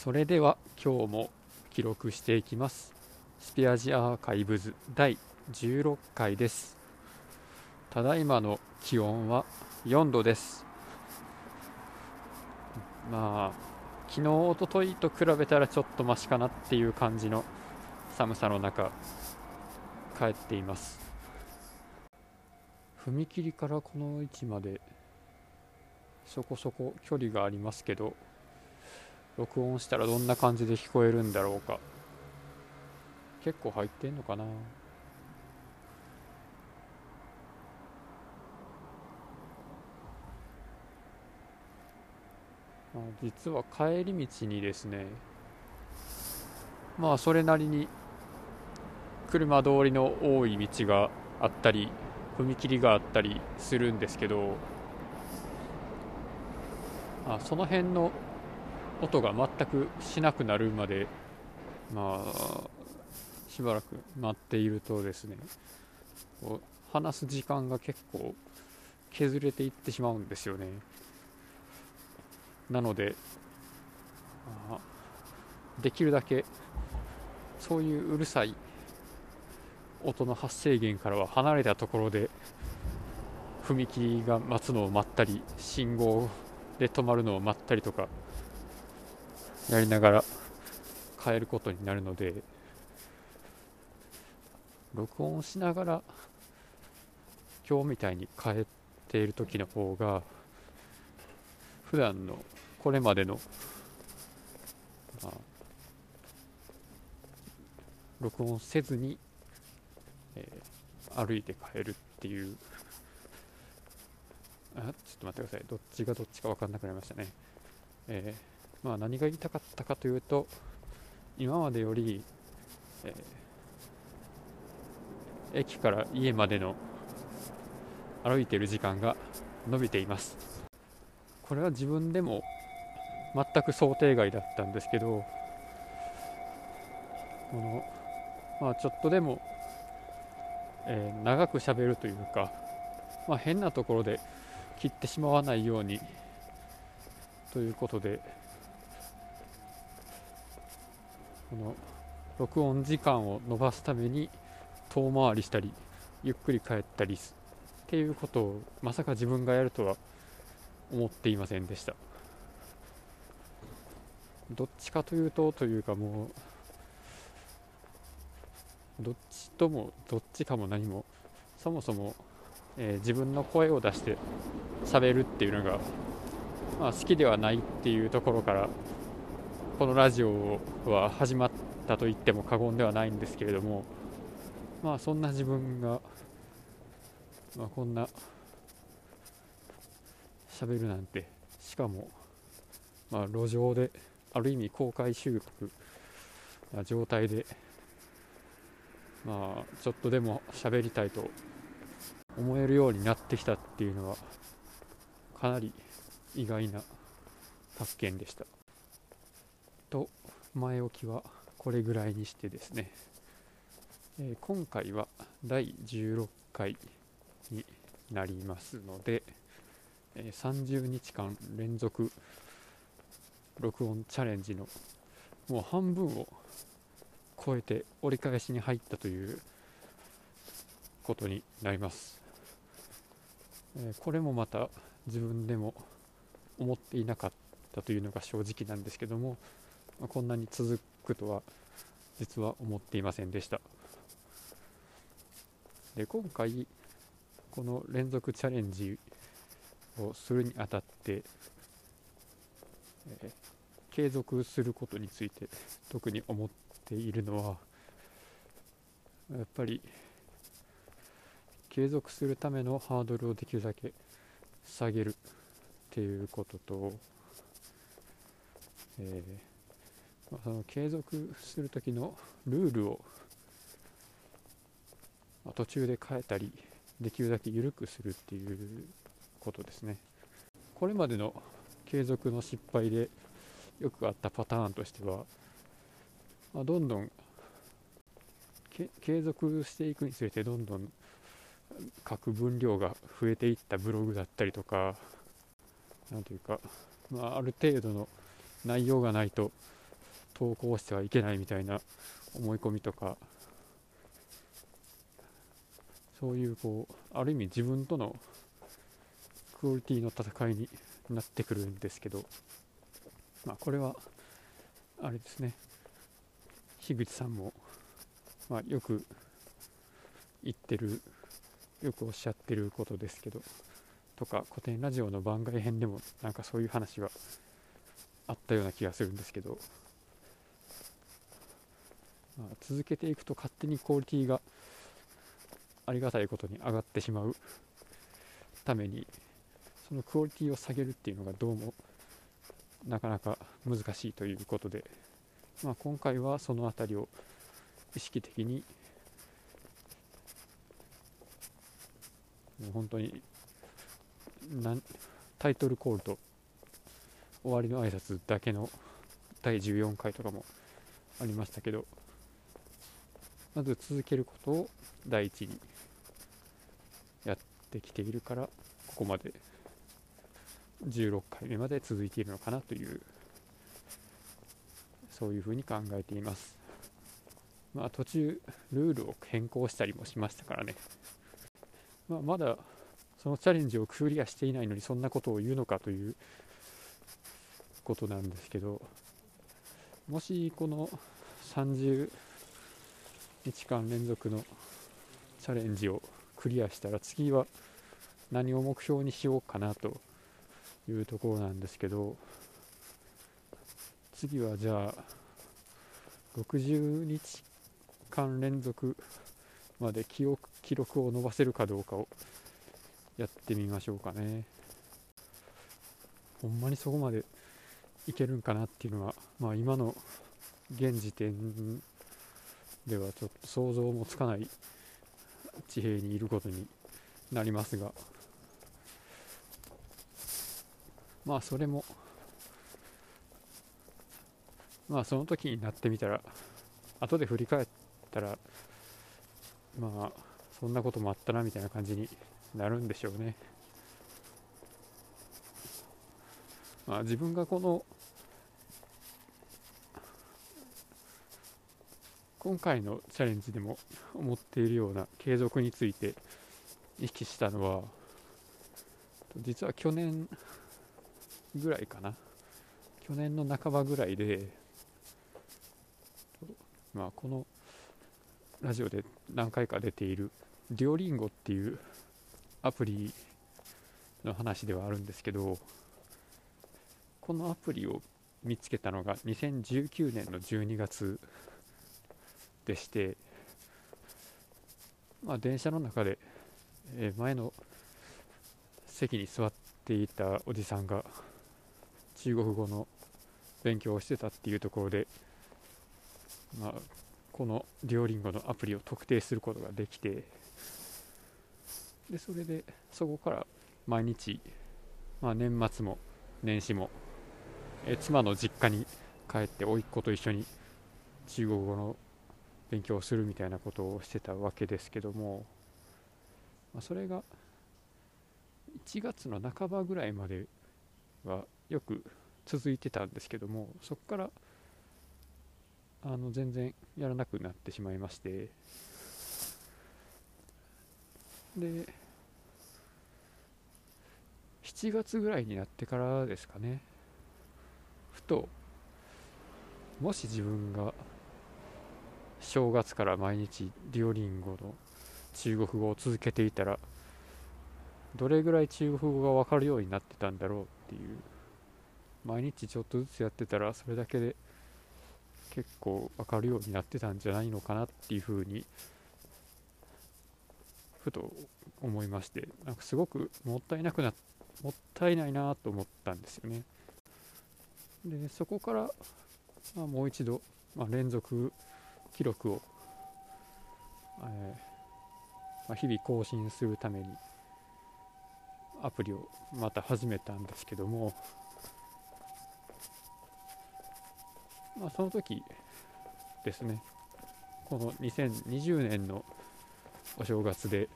それでは今日も記録していきます。スピアジアーカイブズ第16回です。ただいまの気温は4度です。まあ昨日おとといと比べたらちょっとマシかなっていう感じの寒さの中帰っています。踏切からこの位置までそこそこ距離がありますけど録音したらどんな感じで聞こえるんだろうか。結構入ってんのかな。あ実は帰り道にですねまあそれなりに車通りの多い道があったり踏切があったりするんですけどあその辺の音が全くしなくなるまでまあしばらく待っているとですねこう話す時間が結構削れていってしまうんですよね。なのであできるだけそういううるさい音の発生源からは離れたところで踏切が待つのを待ったり信号で止まるのを待ったりとかやりながら帰ることになるので録音しながら今日みたいに帰っている時の方が普段のこれまでの、まあ、録音せずに、えー、歩いて帰るっていうあちょっと待ってください。どっちがどっちか分かんなくなりましたね、えー、まあ、何が言いたかったかというと今までより、えー、駅から家までの歩いている時間が伸びています。これは自分でも全く想定外だったんですけどこの、まあ、ちょっとでも、えー、長くしゃべるというか、まあ、変なところで切ってしまわないようにということでこの録音時間を延ばすために遠回りしたりゆっくり帰ったりっていうことをまさか自分がやるとは思っていませんでした。どっちかというとというかもうどっちともどっちかも何もそもそも、えー、自分の声を出して喋るっていうのが、まあ、好きではないっていうところからこのラジオは始まったと言っても過言ではないんですけれどもまあそんな自分が、まあ、こんな喋るなんてしかも、まあ、路上である意味公開収録な状態でまあちょっとでも喋りたいと思えるようになってきたっていうのはかなり意外な発見でした。と前置きはこれぐらいにしてですね、えー、今回は第16回になりますので、えー、30日間連続録音チャレンジのもう半分を超えて折り返しに入ったということになります、えー、これもまた自分でも思っていなかったというのが正直なんですけども、こんなに続くとは実は思っていませんでした。で今回この連続チャレンジをするにあたって、えー、継続することについて特に思っているのはやっぱり継続するためのハードルをできるだけ下げるっていうことと、えー、まあ、その継続する時のルールを、まあ、途中で変えたりできるだけ緩くするっていうことですね。これまでの継続の失敗でよくあったパターンとしては、まあ、どんどん継続していくにつれてどんどん書く分量が増えていったブログだったりとか、なんというか、まあ、ある程度の内容がないと投稿してはいけないみたいな思い込みとかそういうこうある意味自分とのクオリティの戦いになってくるんですけど、まあ、これはあれですね。樋口さんも、まあ、よく言ってるよくおっしゃってることですけどとか古典ラジオの番外編でもなんかそういう話はあったような気がするんですけど、続けていくと勝手にクオリティがありがたいことに上がってしまう。ためにそのクオリティを下げるっていうのがどうもなかなか難しいということで、まあ、今回はその辺りを意識的にもう本当になんタイトルコールと終わりの挨拶だけの第14回とかもありましたけどまず続けることを第一にやってきているからここまで16回目まで続いているのかなというそういうふうに考えています。まあ途中ルールを変更したりもしましたからね、まあ、まだそのチャレンジをクリアしていないのにそんなことを言うのかということなんですけどもしこの30日間連続のチャレンジをクリアしたら次は何を目標にしようかなというところなんですけど次はじゃあ60日間連続まで記憶記録を伸ばせるかどうかをやってみましょうかね。ほんまにそこまでいけるんかなっていうのは、まあ、今の現時点ではちょっと想像もつかない地平にいることになりますがまあそれもまあその時になってみたら後で振り返ったらまあそんなこともあったなみたいな感じになるんでしょうね。まあ、自分がこの今回のチャレンジでも思っているような継続について意識したのは実は去年ぐらいかな。去年の半ばぐらいで、まあ、このラジオで何回か出ているデュオリンゴっていうアプリの話ではあるんですけどこのアプリを見つけたのが2019年の12月でして、まあ、電車の中で、え前の席に座っていたおじさんが中国語の勉強をしてたっていうところで、まあ、このデュオリンゴのアプリを特定することができてでそれでそこから毎日、まあ、年末も年始もえ妻の実家に帰って甥っ子と一緒に中国語の勉強するみたいなことをしてたわけですけども、まあ、それが1月の半ばぐらいまではよく続いてたんですけどもそこからあの全然やらなくなってしまいまして。で7月ぐらいになってからですかね。ふともし自分が正月から毎日デュオリンゴの中国語を続けていたらどれぐらい中国語が分かるようになってたんだろうっていう毎日ちょっとずつやってたらそれだけで結構分かるようになってたんじゃないのかなっていうふうにふと思いましてなんかすごくもったいなくなもったいないなと思ったんですよね。でそこから、まあ、もう一度、まあ、連続記録を、えー、まあ、日々更新するためにアプリをまた始めたんですけども、まあ、その時ですねこの2020年のお正月で、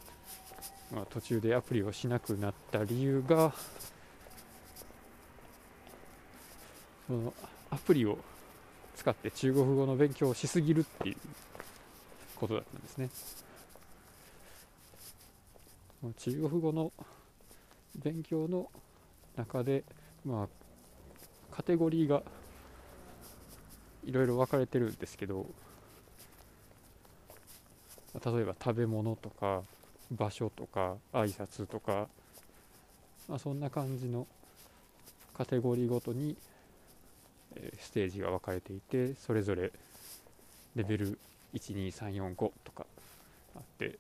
まあ、途中でアプリをしなくなった理由がそのアプリを使って中国語の勉強をしすぎるっていうことだったんですね。中国語の勉強の中でまあカテゴリーがいろいろ分かれてるんですけど例えば食べ物とか場所とか挨拶とか、まあ、そんな感じのカテゴリーごとに、ステージが分かれていてそれぞれレベル12345とかあって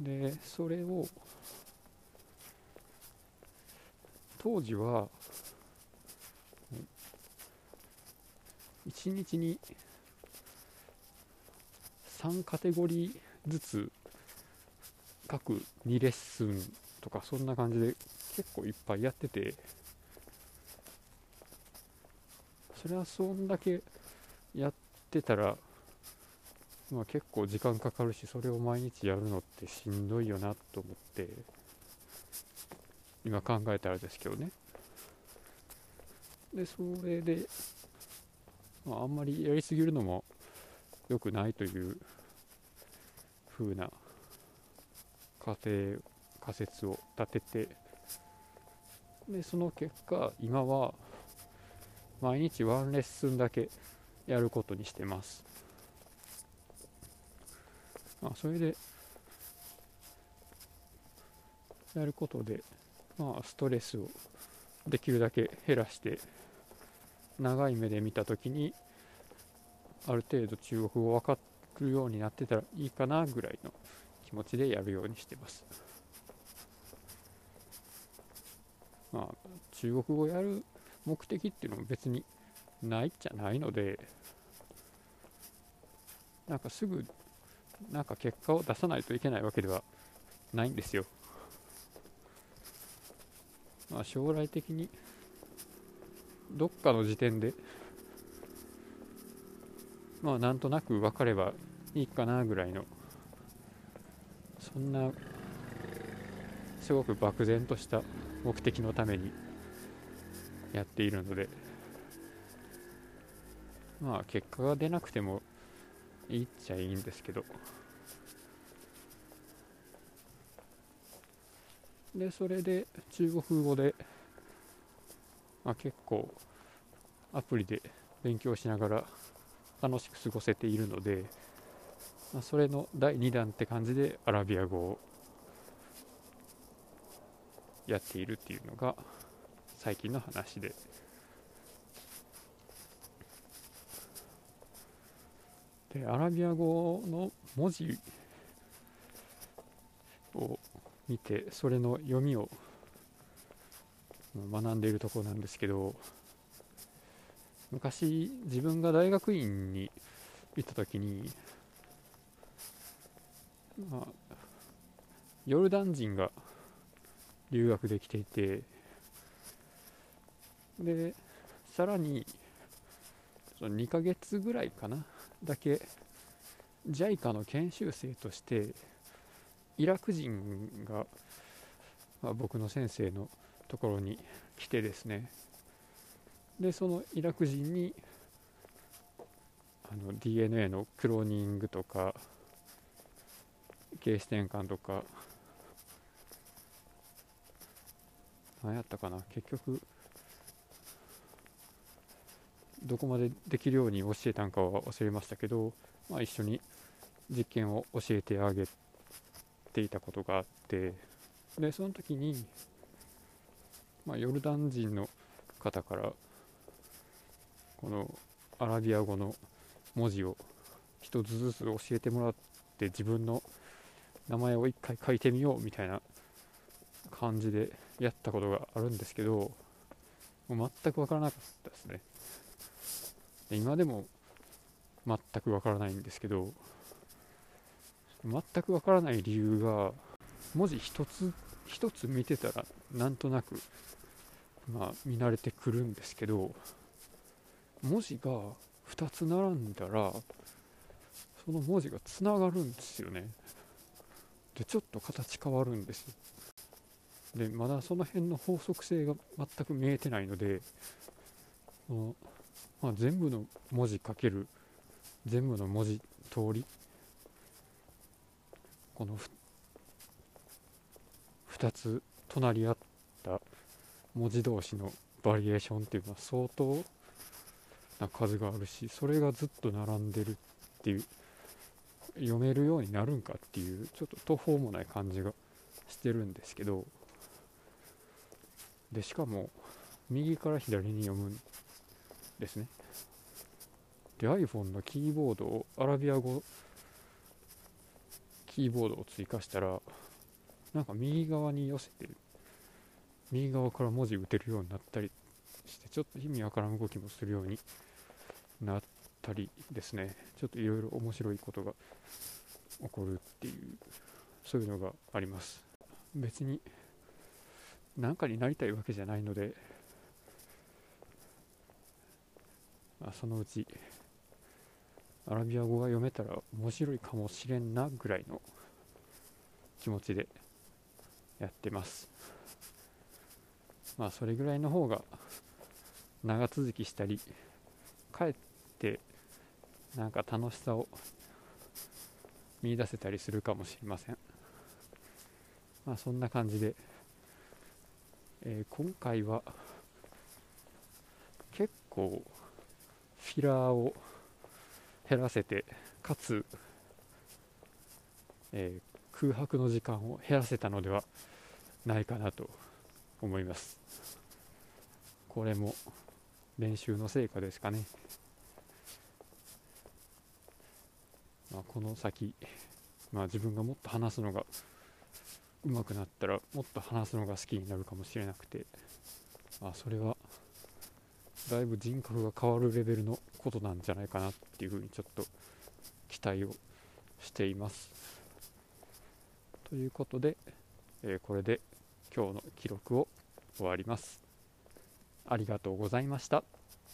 でそれを当時は1日に3カテゴリーずつ各2レッスンとかそんな感じで結構いっぱいやっててそれはそんだけやってたらまあ結構時間かかるしそれを毎日やるのってしんどいよなと思って今考えたらですけどね。でそれで、まあ、あんまりやりすぎるのも良くないという風な仮定仮説を立ててでその結果今は毎日ワンレッスンだけやることにしてます、まあ、それでやることで、まあ、ストレスをできるだけ減らして長い目で見た時にある程度中国語分かるようになってたらいいかなぐらいの気持ちでやるようにしてます。まあ、中国語やる目的っていうのも別にないっちゃないので、なんかすぐ、なんか結果を出さないといけないわけではないんですよ。まあ、将来的に、どっかの時点で、まあ、なんとなく分かればいいかなぐらいの、そんな、すごく漠然とした目的のためにやっているので。まあ結果が出なくてもいいっちゃいいんですけど。でそれで中国語で、まあ、結構アプリで勉強しながら楽しく過ごせているので、まあ、それの第2弾って感じでアラビア語をやっているっていうのが最近の話で。でアラビア語の文字を見てそれの読みを学んでいるところなんですけど昔自分が大学院に行った時に、まあ、ヨルダン人が留学できていてでさらにその2ヶ月ぐらいかなだけ JICA の研修生としてイラク人が、まあ、僕の先生のところに来てですね。でそのイラク人にあの DNA のクローニングとか形視転換とか何やったかな結局どこまでできるように教えたんかは忘れましたけど、まあ、一緒に実験を教えてあげていたことがあってでその時に、まあ、ヨルダン人の方からこのアラビア語の文字を一つずつ教えてもらって自分の名前を一回書いてみようみたいな感じでやったことがあるんですけどもう全く分からなかったですね。今でも全く分からないんですけど全く分からない理由が文字一つ一つ見てたらなんとなくまあ見慣れてくるんですけど文字が2つ並んだらその文字がつながるんですよね。でちょっと形変わるんですでまだその辺の法則性が全く見えてないのでこの、まあ、全部の文字かける全部の文字通りこの2つ隣り合った文字同士のバリエーションっていうのは相当な数があるしそれがずっと並んでるっていう読めるようになるんかっていうちょっと途方もない感じがしてるんですけどでしかも右から左に読むですね。で iPhone のキーボードをアラビア語キーボードを追加したらなんか右側に寄せて右側から文字打てるようになったりしてちょっと意味わからん動きもするようになったりですね。ちょっといろいろ面白いことが起こるっていうそういうのがあります。別に何かになりたいわけじゃないので、まあ、そのうちアラビア語が読めたら面白いかもしれんなぐらいの気持ちでやってます。まあそれぐらいの方が長続きしたりかえってなんか楽しさを見出せたりするかもしれません。まあそんな感じで、えー、今回は結構フィラーを減らせてかつ、えー、空白の時間を減らせたのではないかなと思います。これも練習の成果ですかね、まあ、この先、まあ、自分がもっと話すのが上手くなったらもっと話すのが好きになるかもしれなくて、まあ、それはだいぶ人格が変わるレベルのことなんじゃないかなっていうふうにちょっと期待をしていますということで、えー、これで今日の記録を終わります。ありがとうございました。